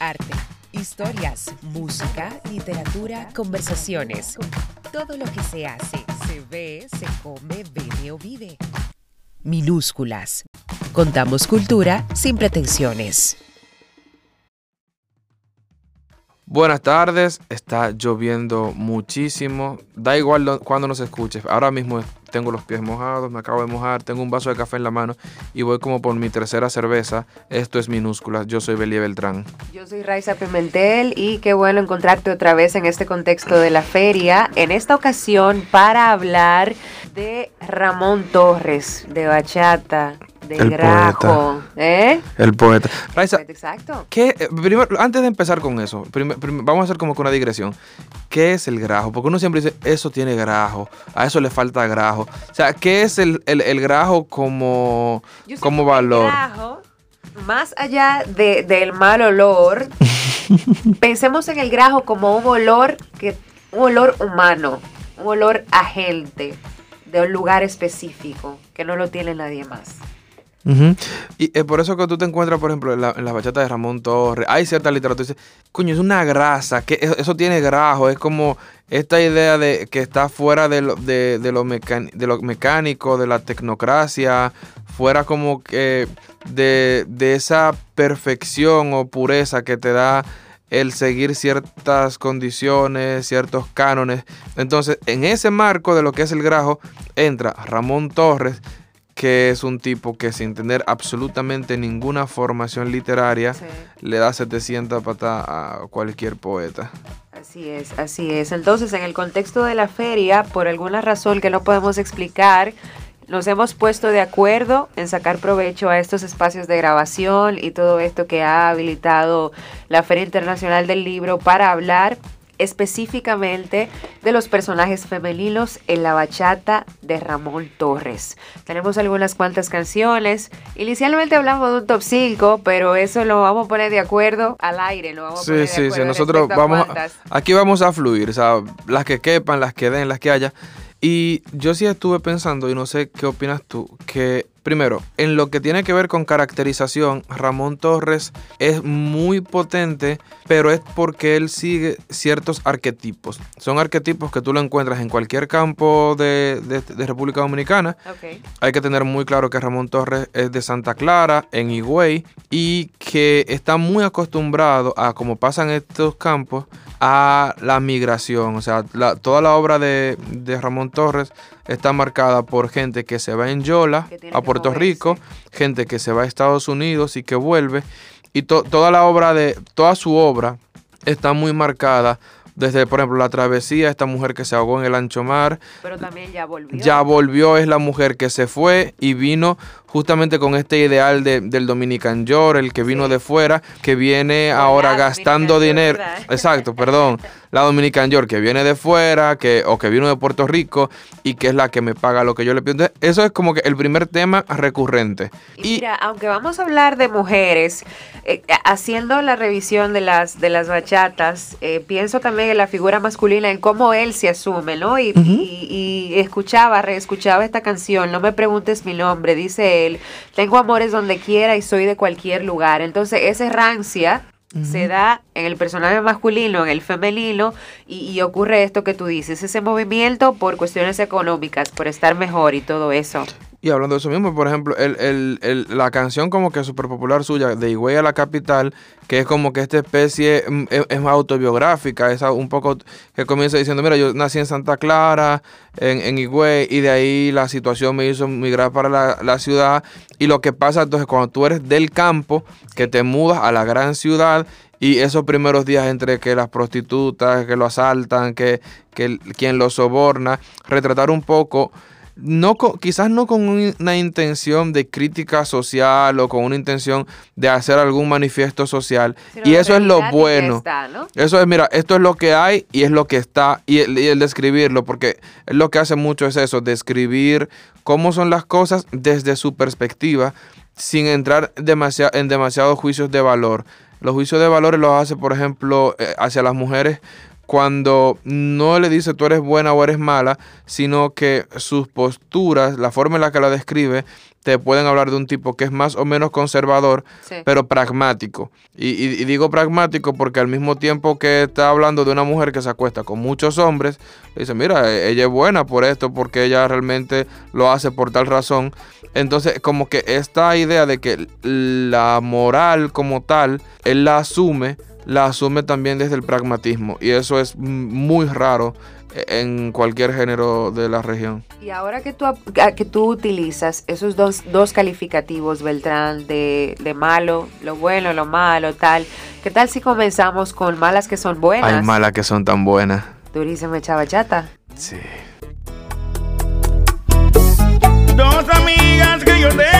arte, historias, música, literatura, conversaciones. Todo lo que se hace, se ve, se come, bebe o vive. Minúsculas. Contamos cultura sin pretensiones. Buenas tardes, está lloviendo muchísimo. Da igual cuando nos escuches. Ahora mismo tengo los pies mojados, me acabo de mojar, tengo un vaso de café en la mano y voy como por mi tercera cerveza. Esto es minúscula. Yo soy Belie Beltrán. Yo soy Raiza Pimentel y qué bueno encontrarte otra vez en este contexto de la feria. En esta ocasión para hablar de Ramón Torres, de Bachata, el grajo. ¿Eh? El poeta. Exacto. ¿qué, eh, primero, antes de empezar con eso, vamos a hacer como que una digresión. ¿Qué es el grajo? Porque uno siempre dice, eso tiene grajo, a eso le falta grajo. O sea, ¿qué es el, grajo como, como valor? El grajo, más allá del mal olor, pensemos en el grajo como un olor, que, un olor humano, un olor agente de un lugar específico que no lo tiene nadie más. Y es por eso que tú te encuentras, por ejemplo, en la, bachata de Ramón Torres, hay cierta literatura que dice, coño, es una grasa, que eso tiene grajo, es como esta idea de que está fuera de lo, de, de mecánico, de la tecnocracia, fuera como que de esa perfección o pureza que te da el seguir ciertas condiciones, ciertos cánones. Entonces, en ese marco de lo que es el grajo, entra Ramón Torres, que es un tipo que sin tener absolutamente ninguna formación literaria le da 700 patas a cualquier poeta. Así es, así es. Entonces, en el contexto de la feria, por alguna razón que no podemos explicar, nos hemos puesto de acuerdo en sacar provecho a estos espacios de grabación y todo esto que ha habilitado la Feria Internacional del Libro para hablar específicamente de los personajes femeninos en la bachata de Ramón Torres. Tenemos algunas cuantas canciones. Inicialmente hablamos de un top 5, pero eso lo vamos a poner de acuerdo al aire. Lo vamos a poner sí, sí. Nosotros vamos, aquí vamos a fluir, o sea, las que quepan, las que den, las que haya. Y yo sí estuve pensando, y no sé qué opinas tú, que primero, en lo que tiene que ver con caracterización, Ramón Torres es muy potente, pero es porque él sigue ciertos arquetipos. Son arquetipos que tú lo encuentras en cualquier campo de, República Dominicana. Hay que tener muy claro que Ramón Torres es de Santa Clara, en Higüey, y que está muy acostumbrado a, como pasa en estos campos, a la migración. O sea, toda la obra de, Ramón Torres está marcada por gente que se va en Yola a Puerto Rico, gente que se va a Estados Unidos y que vuelve. Y toda la obra de, toda su obra está muy marcada desde, por ejemplo, la travesía, esta mujer que se ahogó en el ancho mar. Pero también ya volvió. Ya volvió, es la mujer que se fue y vino justamente con este ideal del Dominican York, el que vino de fuera, que viene ahora gastando dinero. Exacto, perdón. La Dominican York, que viene de fuera, que, o que vino de Puerto Rico y que es la que me paga lo que yo le pido. eso es como que el primer tema recurrente. Y, mira, aunque vamos a hablar de mujeres, eh, haciendo la revisión de las, de las bachatas, eh, pienso también en la figura masculina, en cómo él se asume, ¿no? Y, y, y escuchaba, reescuchaba esta canción, No me preguntes mi nombre, dice tengo amores donde quiera y soy de cualquier lugar. Entonces, esa rancia se da en el personaje masculino, en el femenino, y, ocurre esto que tú dices, ese movimiento por cuestiones económicas, por estar mejor y todo eso. Y hablando de eso mismo, por ejemplo, el, la canción como que súper popular suya, de Higüey a la capital, que es como que esta especie mm, es, más autobiográfica, es un poco que comienza diciendo, mira, yo nací en Santa Clara, en, en Higüey, y de ahí la situación me hizo migrar para la, la ciudad. Y lo que pasa entonces cuando tú eres del campo, que te mudas a la gran ciudad, y esos primeros días entre que las prostitutas, que lo asaltan, que, que quien lo soborna, retratar un poco no quizás no con una intención de crítica social o con una intención de hacer algún manifiesto social. y eso es lo bueno. Eso es, mira, esto es lo que hay y es lo que está. Y el, describirlo, porque lo que hace mucho es eso, describir cómo son las cosas desde su perspectiva, sin entrar en demasiados juicios de valor. Los juicios de valores los hace, por ejemplo, eh, hacia las mujeres cuando no le dice tú eres buena o eres mala, sino que sus posturas, la forma en la que la describe, te pueden hablar de un tipo que es más o menos conservador, pero pragmático. Y, digo pragmático porque al mismo tiempo que está hablando de una mujer que se acuesta con muchos hombres, dice, mira, e, ella es buena por esto, porque ella realmente lo hace por tal razón. Entonces, como que esta idea de que la moral como tal, él la asume, la asume también desde el pragmatismo. Y eso es muy raro en cualquier género de la región. Y ahora que tú, que tú utilizas esos dos, dos calificativos, Beltrán, de, de, malo, lo bueno, lo malo, tal, ¿qué tal si comenzamos con malas que son buenas? Hay malas que son tan buenas. Durísima chavachata. Sí. Dos amigas que yo tengo,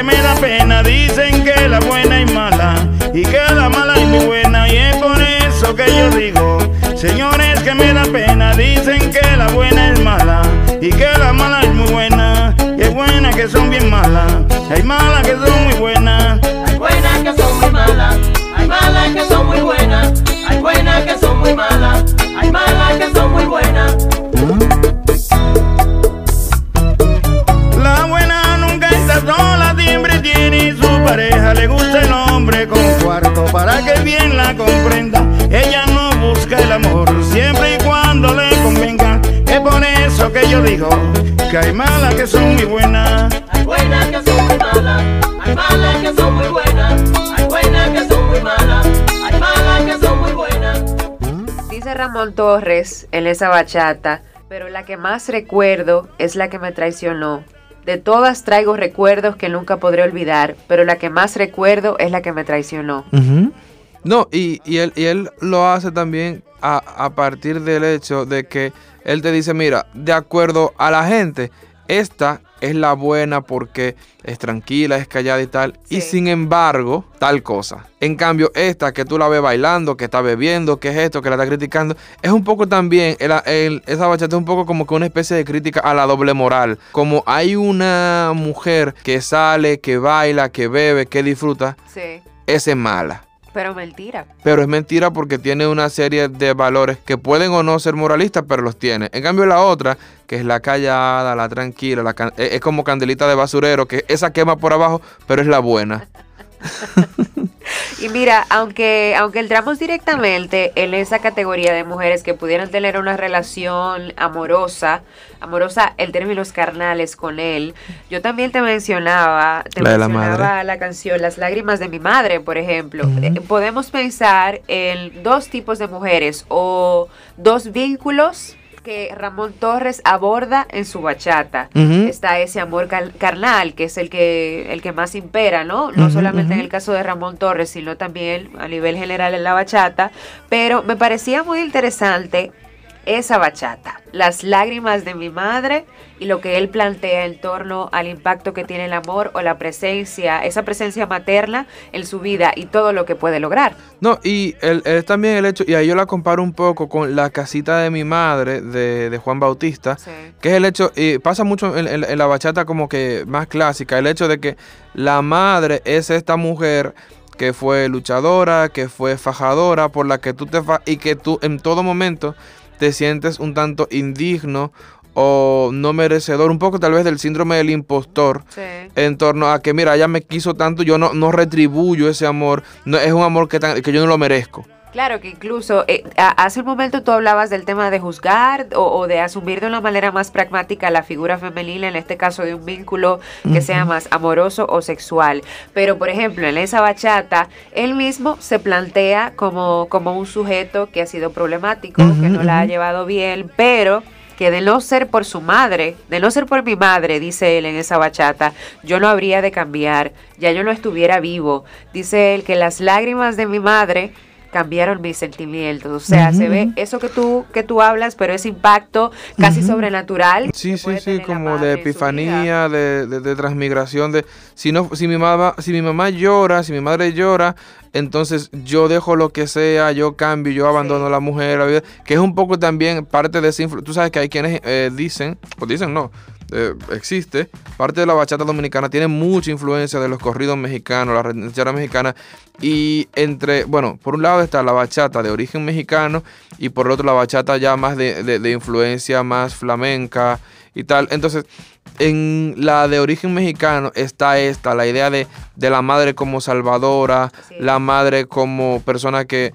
que me da pena, dicen que la buena es mala y que la mala es muy buena y es por eso que yo digo, señores que me da pena, dicen que la buena es mala y que la mala es muy buena y buenas que son bien malas, hay malas que son muy buenas, hay buenas que son muy malas, hay malas que son muy buenas, hay buenas que son muy malas amor siempre y cuando le convenga. Es por eso que yo digo que hay malas que son muy buenas. Hay buenas que son muy malas. Hay malas que son muy buenas. Hay buenas que son muy malas. Hay malas que son muy buenas. Dice Ramón Torres en esa bachata, pero la que más recuerdo es la que me traicionó. De todas traigo recuerdos que nunca podré olvidar, pero la que más recuerdo es la que me traicionó. No, y, él, y él lo hace también a, a partir del hecho de que él te dice, mira, de acuerdo a la gente, esta es la buena porque es tranquila, es callada y tal. Y sin embargo, tal cosa. En cambio, esta que tú la ves bailando, que está bebiendo, que es esto, que la está criticando, es un poco también, esa bachata es un poco como que una especie de crítica a la doble moral. Como hay una mujer que sale, que baila, que bebe, que disfruta, sí. esa es mala. Pero mentira. Pero es mentira porque tiene una serie de valores que pueden o no ser moralistas, pero los tiene. En cambio la otra, que es la callada, la tranquila, la e, es como candelita de basurero, que esa quema por abajo, pero es la buena. y mira, aunque, aunque entramos directamente en esa categoría de mujeres que pudieran tener una relación amorosa, amorosa en términos carnales con él, yo también te mencionaba, te la mencionaba la, canción Las lágrimas de mi madre, por ejemplo. Eh, podemos pensar en dos tipos de mujeres o dos vínculos que Ramón Torres aborda en su bachata. Está ese amor carnal, que es el que, el que más impera, ¿no? No solamente en el caso de Ramón Torres, sino también a nivel general en la bachata. Pero me parecía muy interesante esa bachata, las lágrimas de mi madre y lo que él plantea en torno al impacto que tiene el amor o la presencia, esa presencia materna en su vida y todo lo que puede lograr. No, y él, también el hecho, y ahí yo la comparo un poco con La casita de mi madre de, Juan Bautista, que es el hecho, y pasa mucho en, la bachata como que más clásica, el hecho de que la madre es esta mujer que fue luchadora, que fue fajadora, por la que tú te fa y que tú en todo momento te sientes un tanto indigno o no merecedor, un poco tal vez del síndrome del impostor en torno a que, mira, ella me quiso tanto, yo no, no retribuyo ese amor, no, es un amor que, que yo no lo merezco. Claro que incluso eh, hace un momento tú hablabas del tema de juzgar o, de asumir de una manera más pragmática la figura femenina, en este caso de un vínculo que sea más amoroso o sexual. Pero por ejemplo, en esa bachata, él mismo se plantea como, como un sujeto que ha sido problemático, que no la ha llevado bien, pero que de no ser por su madre, de no ser por mi madre, dice él en esa bachata, yo no habría de cambiar, ya yo no estuviera vivo. Dice él que las lágrimas de mi madre cambiaron mis sentimientos. O sea, se ve eso que tú, que tú hablas, pero ese impacto casi sobrenatural. Sí, sí, sí, como de epifanía, de, de, transmigración, de si no, si mi mamá, si mi mamá llora, si mi madre llora, entonces yo dejo lo que sea, yo cambio, yo abandono a la mujer, la vida, que es un poco también parte de ese Tú sabes que hay quienes eh, dicen, pues dicen no, eh, existe, parte de la bachata dominicana tiene mucha influencia de los corridos mexicanos, la ranchera mexicana, y entre, bueno, por un lado está la bachata de origen mexicano y por el otro la bachata ya más de, influencia más flamenca y tal. Entonces, en la de origen mexicano está esta, la idea de, de la madre como salvadora, la madre como persona que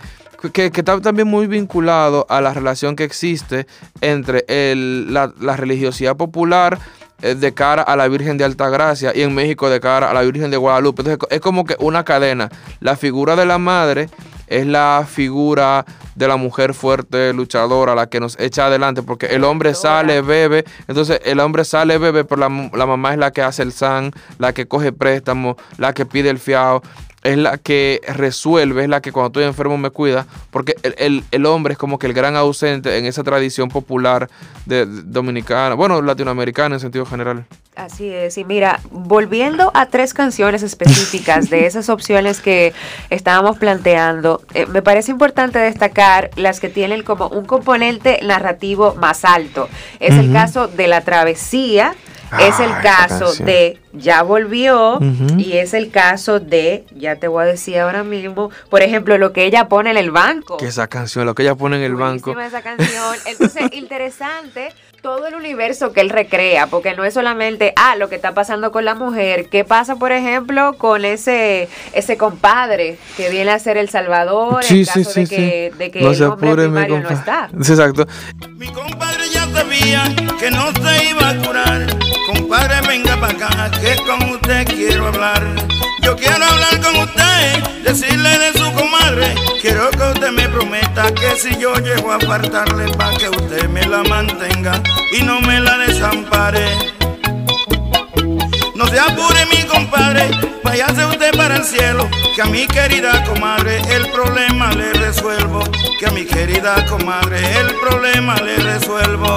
que, está también muy vinculado a la relación que existe entre la, religiosidad popular eh, de cara a la Virgen de Altagracia y en México de cara a la Virgen de Guadalupe. Entonces es como que una cadena. La figura de la madre es la figura de la mujer fuerte, luchadora, la que nos echa adelante, porque el hombre sale, bebe, entonces el hombre sale, bebe, pero la, la mamá es la que hace el san, la que coge préstamo, la que pide el fiado es la que resuelve, es la que cuando estoy enfermo me cuida, porque el, hombre es como que el gran ausente en esa tradición popular de, dominicana, bueno, latinoamericana en sentido general. Así es, y mira, volviendo a tres canciones específicas de esas opciones que estábamos planteando, eh, me parece importante destacar las que tienen como un componente narrativo más alto. Es el caso de la travesía, es el caso de ya volvió y es el caso de, ya te voy a decir ahora mismo, por ejemplo, lo que ella pone en el banco. Que esa canción, lo que ella pone en el banco. esa canción. Entonces, interesante todo el universo que él recrea, porque no es solamente, ah, lo que está pasando con la mujer, ¿qué pasa, por ejemplo, con ese ese compadre que viene a ser el salvador en caso de, que, de que, el hombre primario no está? Exacto. Mi compadre ya sabía que no se iba a curar. Compadre, venga para acá, que con usted quiero hablar. Yo quiero hablar con usted, decirle de su comadre. Quiero que usted me prometa que si yo llego a apartarle, para que usted me la mantenga y no me la desampare. No se apure mi compadre, váyase usted para el cielo, que a mi querida comadre el problema le resuelvo, que a mi querida comadre el problema le resuelvo.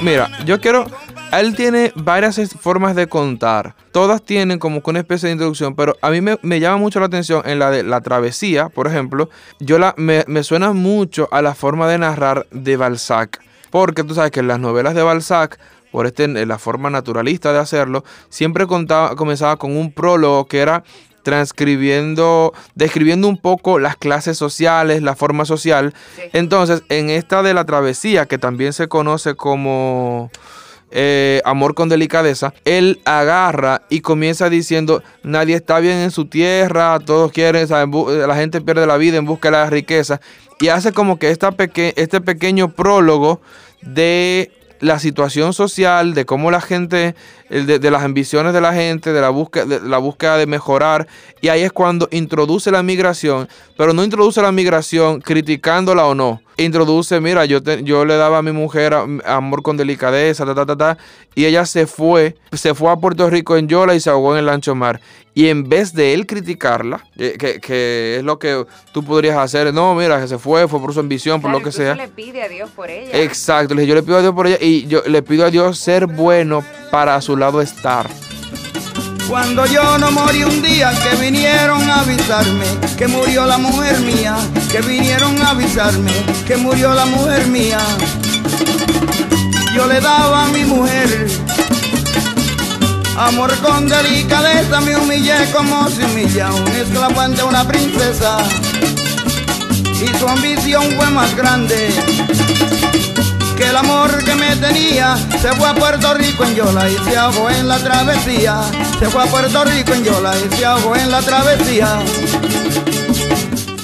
Mira, yo quiero él tiene varias formas de contar. Todas tienen como que una especie de introducción, pero a mí me, llama mucho la atención en la de la travesía, por ejemplo. Yo la, me, suena mucho a la forma de narrar de Balzac. Porque tú sabes que en las novelas de Balzac por este, la forma naturalista de hacerlo, siempre contaba, comenzaba con un prólogo que era transcribiendo, describiendo un poco las clases sociales, la forma social. Entonces, en esta de la travesía, que también se conoce como eh, Amor con delicadeza, él agarra y comienza diciendo, nadie está bien en su tierra, todos quieren, la gente pierde la vida en busca de la riqueza, y hace como que este pequeño prólogo de la situación social, de cómo la gente, de, las ambiciones de la gente, de la, búsqueda, de la búsqueda de mejorar. Y ahí es cuando introduce la migración, pero no introduce la migración criticándola o no. Introduce, mira, yo, yo le daba a mi mujer amor con delicadeza, ta, ta, ta, ta, y ella se fue, se fue a Puerto Rico en Yola y se ahogó en el ancho mar. Y en vez de él criticarla, que, que, es lo que tú podrías hacer, no, mira, que se fue, fue por su ambición, por lo que sea. le pide a Dios por ella. Exacto, yo le pido a Dios por ella y yo le pido a Dios ser bueno para a su lado estar. Cuando yo no morí un día que vinieron a avisarme que murió la mujer mía, que vinieron a avisarme que murió la mujer mía. Yo le daba a mi mujer Amor con delicadeza me humillé como si humilla un esclavo ante una princesa Y su ambición fue más grande que el amor que me tenía Se fue a Puerto Rico en Yola y se ahogó en la travesía. Se fue a Puerto Rico en Yola y se ahogó en la travesía.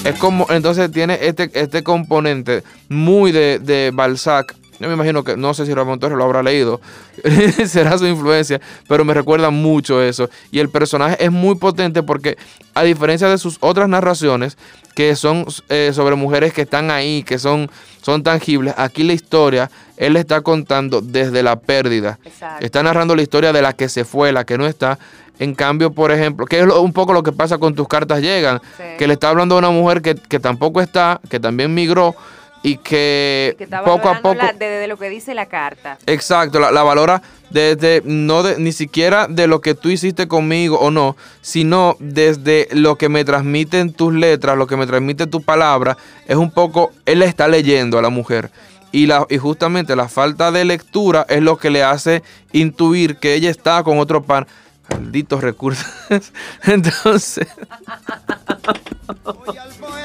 Es como, entonces tiene este, este componente muy de, de Balzac yo me imagino que, no sé si Ramón Torres lo habrá leído, será su influencia, pero me recuerda mucho eso. Y el personaje es muy potente porque, a diferencia de sus otras narraciones, que son eh, sobre mujeres que están ahí, que son, son tangibles, aquí la historia, él está contando desde la pérdida. Está narrando la historia de la que se fue, la que no está. En cambio, por ejemplo, que es un poco lo que pasa con tus cartas llegan, que le está hablando a una mujer que, que tampoco está, que también migró y que, poco a poco desde lo que dice la carta exacto la, valora desde no de, ni siquiera de lo que tú hiciste conmigo o no sino desde lo que me transmiten tus letras lo que me transmite tu palabra es un poco él está leyendo a la mujer y, la, y justamente la falta de lectura es lo que le hace intuir que ella está con otro pan. Malditos recursos. Entonces.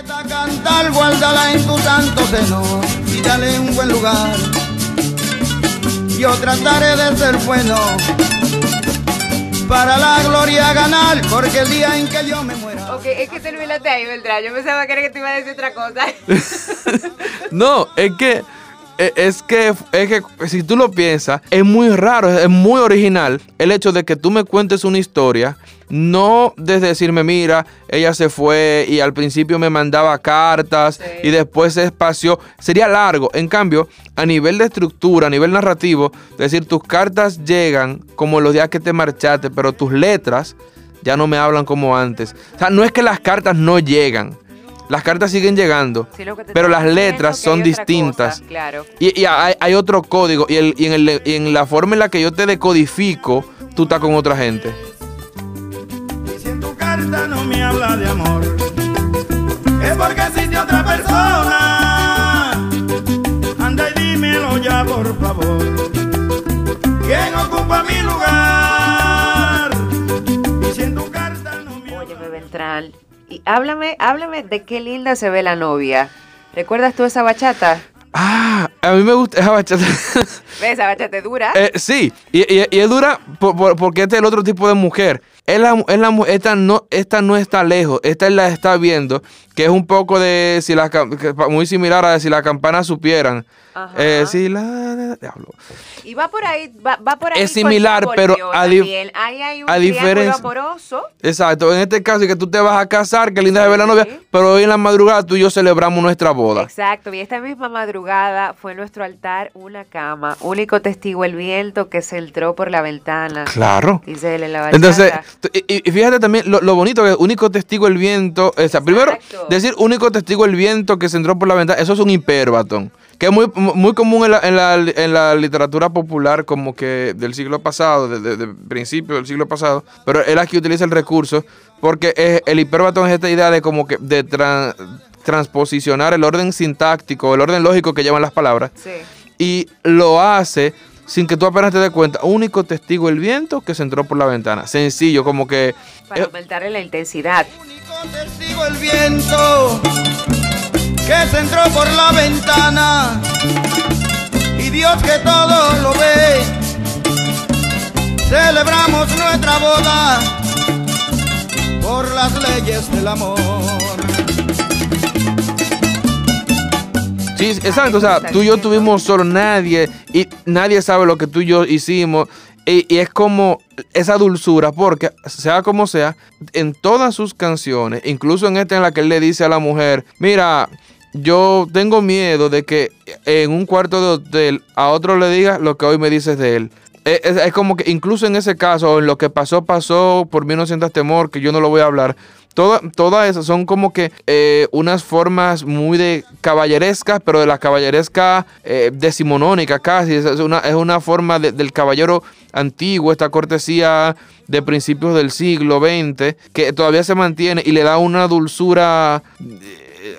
Poeta cantar, guárdala en tu santo seno y dale un buen lugar. Yo trataré de ser bueno para la gloria ganar, porque el día en que yo me muera. Ok, es que terminaste ahí, Beltrán. Yo pensaba que era que te iba a decir otra cosa. no, es que e, es que, es que si tú lo piensas, es muy raro, es muy original el hecho de que tú me cuentes una historia, no desde decirme, mira, ella se fue y al principio me mandaba cartas y después se espació. Sería largo. En cambio, a nivel de estructura, a nivel narrativo, es decir, tus cartas llegan como los días que te marchaste, pero tus letras ya no me hablan como antes. O sea, no es que las cartas no llegan las cartas siguen llegando, pero las letras son distintas. Y, hay, otro código. Y, en la forma en la que yo te decodifico, tú estás con otra gente. Carta no me habla de amor, es porque existe otra persona. Anda y dímelo ya, por favor. ¿Quién ocupa mi lugar? Y si en tu carta no me habla Ventral y háblame, háblame de qué linda se ve la novia. ¿Recuerdas tú esa bachata? Ah, a mí me gusta esa bachata. ¿Ves? Esa bachata dura. Eh, sí, y, es dura porque este es el otro tipo de mujer. Es la, es la, esta, no, esta no está lejos, esta la está viendo, que es un poco de, si la, muy similar a si las campanas supieran. Eh, si la, diablo. Y va por ahí, va, por ahí. Es similar, pero a, hay un a diferencia. amoroso. Exacto, en este caso, que tú te vas a casar, que linda se ve la novia, pero hoy en la madrugada tú y yo celebramos nuestra boda. Exacto, y esta misma madrugada fue nuestro altar una cama, único testigo el viento que se entró por la ventana. Claro. Dice él en la Entonces, y, fíjate también lo, bonito que único testigo el viento, o sea, primero decir único testigo el viento que se entró por la ventana, eso es un hiperbatón que es muy, muy común en la, en, la, en la, literatura popular como que del siglo pasado, desde de, principio del siglo pasado, pero él aquí utiliza el recurso porque es, el hiperbatón es esta idea de como que de transposicionar el orden sintáctico, el orden lógico que llevan las palabras, y lo hace sin que tú apenas te des cuenta. Único testigo el viento que se entró por la ventana. Sencillo, como que... Para aumentar la intensidad. Único testigo el viento que se entró por la ventana. Y Dios que todo lo ve. Celebramos nuestra boda por las leyes del amor. Sí, exacto. O sea, tú y yo tuvimos solo nadie y nadie sabe lo que tú y yo hicimos. Y, es como esa dulzura, porque sea como sea, en todas sus canciones, incluso en esta en la que él le dice a la mujer, mira, yo tengo miedo de que en un cuarto de hotel a otro le diga lo que hoy me dices de él. Es, como que incluso en ese caso, en lo que pasó, pasó, por mí no sientas temor, que yo no lo voy a hablar. Todas esas son como que eh, unas formas muy de caballerescas, pero de la caballeresca eh, decimonónica casi. Es una, es una forma del caballero antiguo, esta cortesía de principios del siglo XX, que todavía se mantiene y le da una dulzura eh,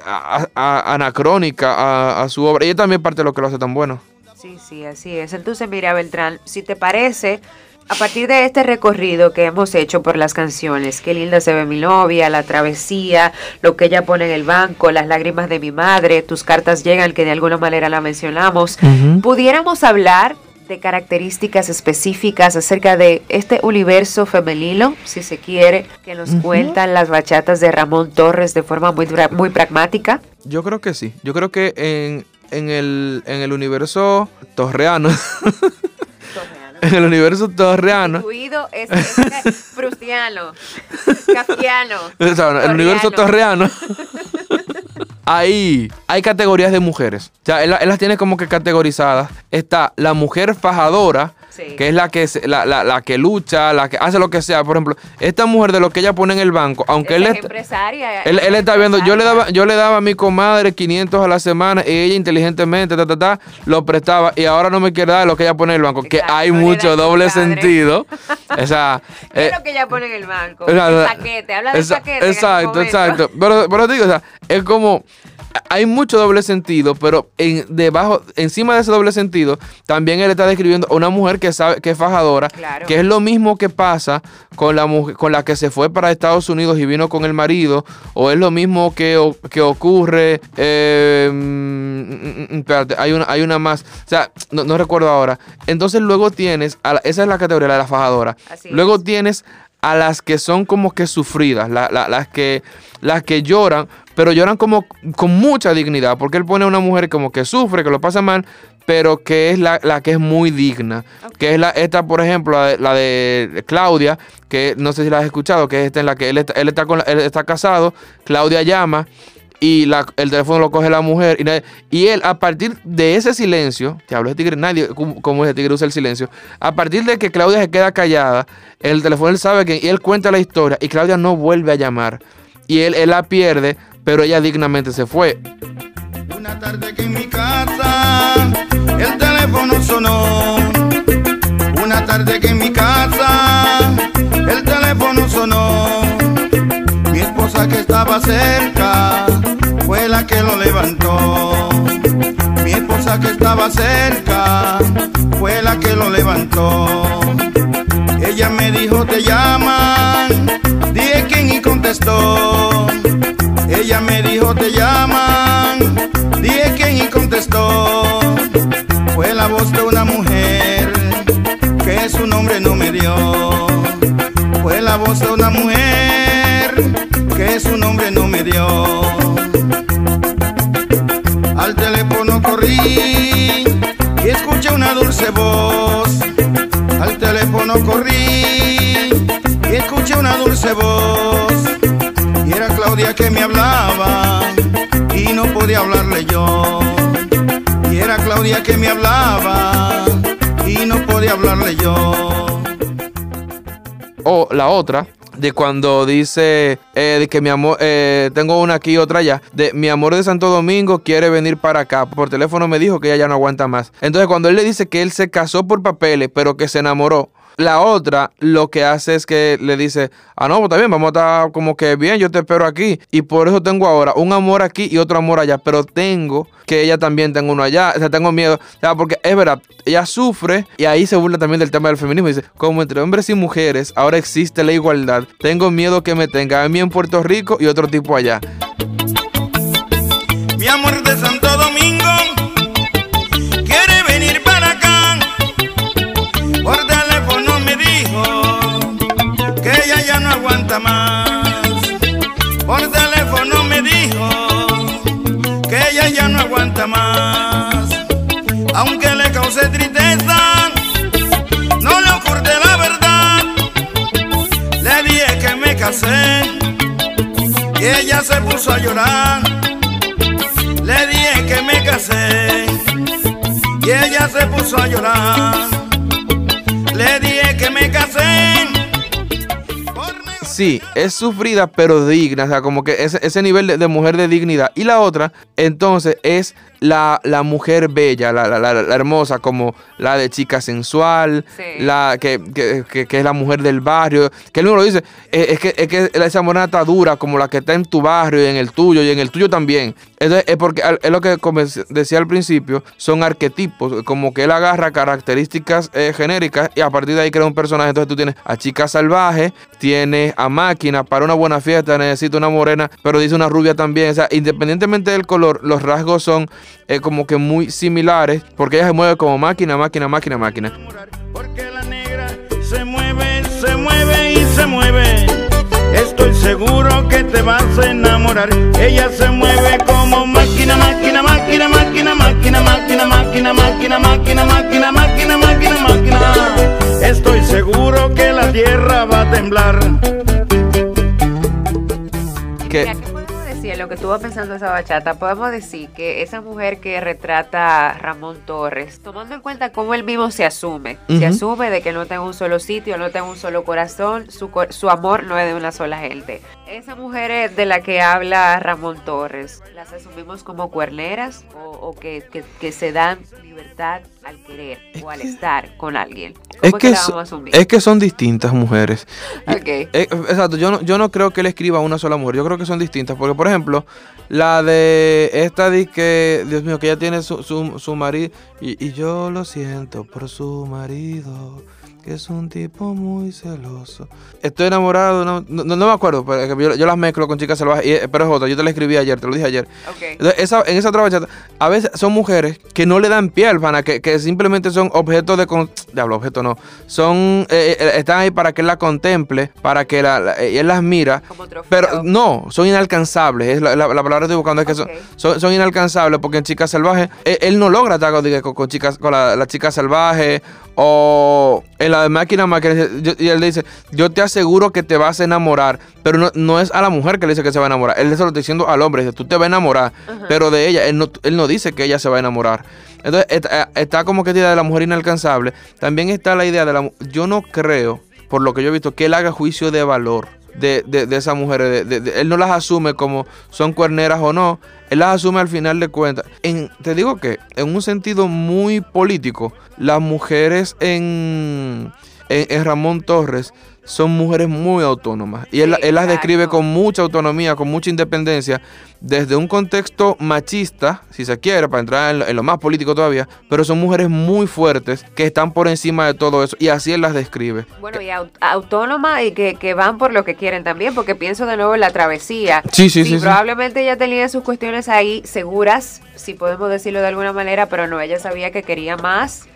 anacrónica a, su obra. Y también parte de lo que lo hace tan bueno. Sí, sí, así es. Entonces, mira, Beltrán, si te parece, a partir de este recorrido que hemos hecho por las canciones, qué linda se ve mi novia, la travesía, lo que ella pone en el banco, las lágrimas de mi madre, tus cartas llegan, que de alguna manera la mencionamos, pudiéramos hablar de características específicas acerca de este universo femenino, si se quiere, que nos cuentan las bachatas de Ramón Torres de forma muy, muy pragmática? Yo creo que sí. Yo creo que en, en, el, en el universo torreano en el universo torreano. Incluido es, es prustiano, kafkiano. el universo torreano. Ahí hay categorías de mujeres. O sea, él, las tiene como que categorizadas. Está la mujer fajadora, que es la que, la, la, la, que lucha, la que hace lo que sea. Por ejemplo, esta mujer de lo que ella pone en el banco, aunque él, es empresaria, él, él, está viendo, yo le daba yo le daba a mi comadre 500 a la semana y ella inteligentemente ta, ta, ta, lo prestaba y ahora no me quiere dar lo que ella pone en el banco, que hay mucho doble sentido. o sea, ¿Qué es lo que ella pone en el banco? el paquete, habla del paquete. Exacto, exacto. Pero, pero digo, o sea, es como hay mucho doble sentido, pero en, debajo, encima de ese doble sentido, también él está describiendo a una mujer que sabe que es fajadora, que es lo mismo que pasa con la mujer, con la que se fue para Estados Unidos y vino con el marido, o es lo mismo que, que ocurre. Eh, mm, mm, espérate, hay una, hay una más, o sea, no, recuerdo ahora. Entonces luego tienes, esa es la categoría de la fajadora. luego tienes a las que son como que sufridas, las, que, las que lloran, pero lloran como con mucha dignidad, porque él pone a una mujer como que sufre, que lo pasa mal, pero que es la, que es muy digna. Que es la, esta, por ejemplo, la de, Claudia, que no sé si la has escuchado, que es esta en la que él está, él está, con, él está casado, Claudia llama y la, el teléfono lo coge la mujer y, y, él a partir de ese silencio, que hablo de tigre, nadie como ese tigre usa el silencio, a partir de que Claudia se queda callada, el teléfono él sabe que y él cuenta la historia y Claudia no vuelve a llamar y él, él la pierde pero ella dignamente se fue. Una tarde que en mi casa el teléfono sonó. Una tarde que en mi casa el teléfono sonó. Mi esposa que estaba cerca fue la que lo levantó. Mi esposa que estaba cerca fue la que lo levantó. Ella me dijo te llaman, dije quién y contestó. Ella me dijo te llaman, dije quién y contestó. Fue la voz de una mujer que su nombre no me dio. Fue la voz de una mujer que su nombre no me dio. Al teléfono corrí y escuché una dulce voz. Al teléfono corrí y escuché una dulce voz Claudia que me hablaba y no podía hablarle yo. Y era Claudia que me hablaba y no podía hablarle yo. O la otra, de cuando dice eh, de que mi amor, eh, tengo una aquí y otra allá, de mi amor de Santo Domingo quiere venir para acá. Por teléfono me dijo que ella ya no aguanta más. Entonces cuando él le dice que él se casó por papeles, pero que se enamoró, la otra lo que hace es que le dice, ah, no, pues está bien, vamos a estar como que bien, yo te espero aquí. Y por eso tengo ahora un amor aquí y otro amor allá, pero tengo que ella también tenga uno allá. O sea, tengo miedo. O porque es verdad, ella sufre y ahí se burla también del tema del feminismo. Dice, como entre hombres y mujeres ahora existe la igualdad, tengo miedo que me tenga a mí en Puerto Rico y otro tipo allá. Mi amor de Santo y ella se puso a llorar. Le dije que me casé y ella se puso a llorar. Le dije que me casé sí, es sufrida pero digna, o sea, como que ese, ese nivel de, mujer de dignidad. Y la otra, entonces, es la, la mujer bella, la, la, la, hermosa, como la de chica sensual, la que, que, que, es la mujer del barrio, que él mismo lo dice, es, que, es que esa morena está dura, como la que está en tu barrio y en el tuyo, y en el tuyo también. Entonces, es porque es lo que decía al principio, son arquetipos, como que él agarra características eh, genéricas y a partir de ahí crea un personaje. Entonces tú tienes a chica salvaje, tienes a máquina, para una buena fiesta necesito una morena, pero dice una rubia también. O sea, independientemente del color, los rasgos son eh, como que muy similares, porque ella se mueve como máquina, máquina, máquina, máquina. Porque la negra se mueve, se mueve y se mueve. Estoy seguro que te vas a enamorar. Ella se mueve como máquina, máquina, máquina, máquina, máquina, máquina, máquina, máquina, máquina, máquina, máquina, máquina, máquina. Estoy seguro que la tierra va a temblar. ¿Qué decir lo que estuve pensando esa bachata, podemos decir que esa mujer que retrata Ramón Torres, tomando en cuenta cómo él mismo se asume, se asume de que no tenga un solo sitio, no tenga un solo corazón, su, su amor no es de una sola gente. Esa mujer de la que habla Ramón Torres, ¿las asumimos como cuerneras o, que, se dan libertad al querer o al estar con alguien? Es que, es que son distintas mujeres. Eh, exacto, yo no, yo no creo que él escriba a una sola mujer, yo creo que son distintas, porque por ejemplo, la de esta de que, Dios mío, que ella tiene su, su, marido, y, y yo lo siento por su marido que es un tipo muy celoso. Estoy enamorado, no, no, me acuerdo, pero yo, las mezclo con chicas salvajes, pero es otra, yo te la escribí ayer, te lo dije ayer. esa, en esa otra bachata, a veces son mujeres que no le dan piel, pana, que, que simplemente son objetos de... Con, diablo, objeto no. Son, eh, eh, están ahí para que él la contemple, para que la, él las mira. pero no, son inalcanzables, es la, palabra que estoy buscando es que son, son, inalcanzables porque en chicas salvajes, él, no logra estar con, con, chicas, con la, la chica salvaje o en la de máquina máquina, y él dice, yo te aseguro que te vas a enamorar, pero no, es a la mujer que le dice que se va a enamorar, él se lo está diciendo al hombre, dice, tú te vas a enamorar, pero de ella, él no, él no dice que ella se va a enamorar. Entonces está, como que idea de la mujer inalcanzable. También está la idea de la yo no creo, por lo que yo he visto, que él haga juicio de valor de, de, esas mujeres. él no las asume como son cuerneras o no. Él las asume al final de cuentas. En, te digo que, en un sentido muy político, las mujeres en, en Ramón Torres son mujeres muy autónomas. Y él, las describe con mucha autonomía, con mucha independencia, desde un contexto machista, si se quiere, para entrar en lo, más político todavía, pero son mujeres muy fuertes que están por encima de todo eso. Y así él las describe. Bueno, y autónoma y que, van por lo que quieren también, porque pienso de nuevo en la travesía. Sí, sí, sí. Probablemente ella tenía sus cuestiones ahí seguras, si podemos decirlo de alguna manera, pero no, ella sabía que quería más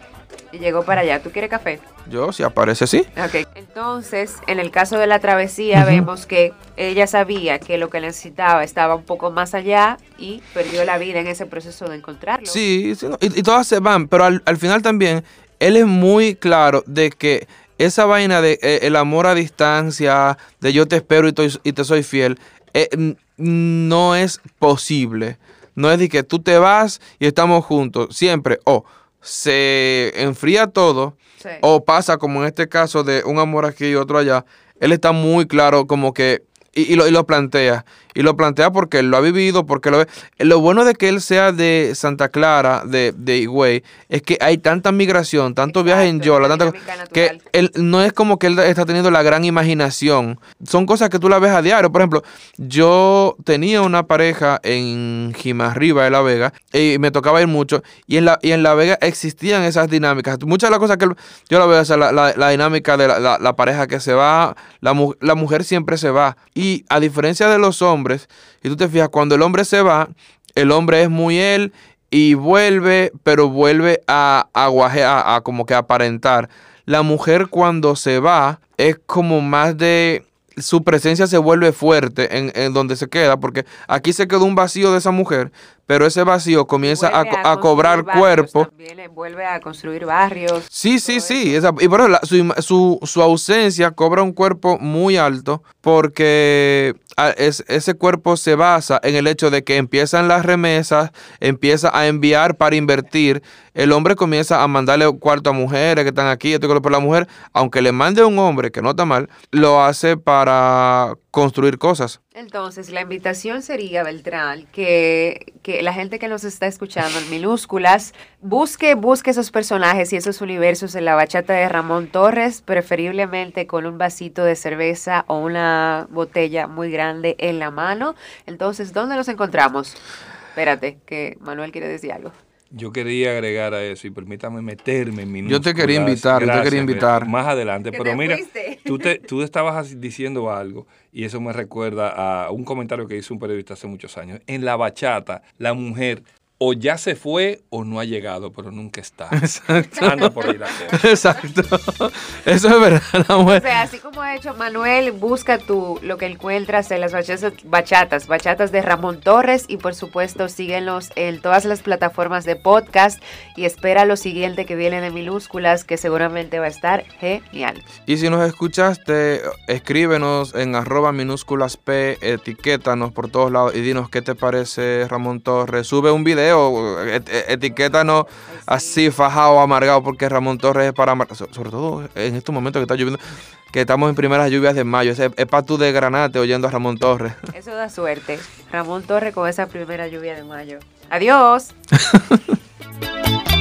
y llegó para allá. ¿Tú quieres café? Yo, si aparece, sí. Ok. Entonces, en el caso de la travesía, vemos que ella sabía que lo que necesitaba estaba un poco más allá y perdió la vida en ese proceso de encontrarlo. Sí, sí y, todas se van, pero al, final también, él es muy claro de que esa vaina de eh, el amor a distancia, de yo te espero y, y te soy fiel, eh, no es posible. No es de que tú te vas y estamos juntos, siempre. O se enfría todo o pasa como en este caso de un amor aquí y otro allá, él está muy claro como que y, lo, y lo plantea. Y lo plantea porque él lo ha vivido, porque lo ve. Lo bueno de que él sea de Santa Clara, de, de Higüey, es que hay tanta migración, tanto viaje en Yola, tanta, que él no es como que él está teniendo la gran imaginación. Son cosas que tú la ves a diario. Por ejemplo, yo tenía una pareja en Jimarriba de La Vega y me tocaba ir mucho. Y en La, y en la Vega existían esas dinámicas. Muchas de las cosas que yo la veo, es la, la, dinámica de la, pareja que se va, la, la mujer siempre se va. Y a diferencia de los hombres, y tú te fijas, cuando el hombre se va, el hombre es muy él y vuelve, pero vuelve a, a, a, como que aparentar. La mujer cuando se va es como más de su presencia se vuelve fuerte en, donde se queda, porque aquí se quedó un vacío de esa mujer, pero ese vacío comienza a, cobrar cuerpo. También vuelve a construir barrios. Sí, sí, sí. y por eso su, su, su, ausencia cobra un cuerpo muy alto porque es, ese cuerpo se basa en el hecho de que empiezan las remesas, empieza a enviar para invertir. El hombre comienza a mandarle cuarto a mujeres que están aquí, esto por la mujer, aunque le mande un hombre, que no está mal, lo hace para construir cosas. Entonces, la invitación sería, Beltrán, que, que, la gente que nos está escuchando en minúsculas busque, busque esos personajes y esos universos en la bachata de Ramón Torres, preferiblemente con un vasito de cerveza o una botella muy grande en la mano. Entonces, ¿dónde nos encontramos? Espérate, que Manuel quiere decir algo. Yo quería agregar a eso y permítame meterme en minúsculas. Yo te quería invitar, yo te quería invitar. Más adelante, pero mira, tú, te, tú estabas diciendo algo y eso me recuerda a un comentario que hizo un periodista hace muchos años. En la bachata, la mujer o ya se fue o no ha llegado, pero nunca está. Exacto. Anda por ahí la cosa. Exacto. Eso es verdad. la O sea, así como ha hecho Manuel, busca tú lo que encuentras en las bachatas, bachatas, bachatas de Ramón Torres y por supuesto síguenos en todas las plataformas de podcast y espera lo siguiente que viene de minúsculas que seguramente va a estar genial. Y si nos escuchaste, escríbenos en arroba minúsculas P, etiquétanos por todos lados y dinos qué te parece Ramón Torres. Sube un video, et- et- etiquétanos así fajado, amargado, porque Ramón Torres es para so- Sobre todo en estos momentos que está lloviendo, que estamos en primeras lluvias de mayo. Es, es para tú de granate oyendo a Ramón Torres. Eso da suerte. Ramón Torres con esa primera lluvia de mayo. Adiós.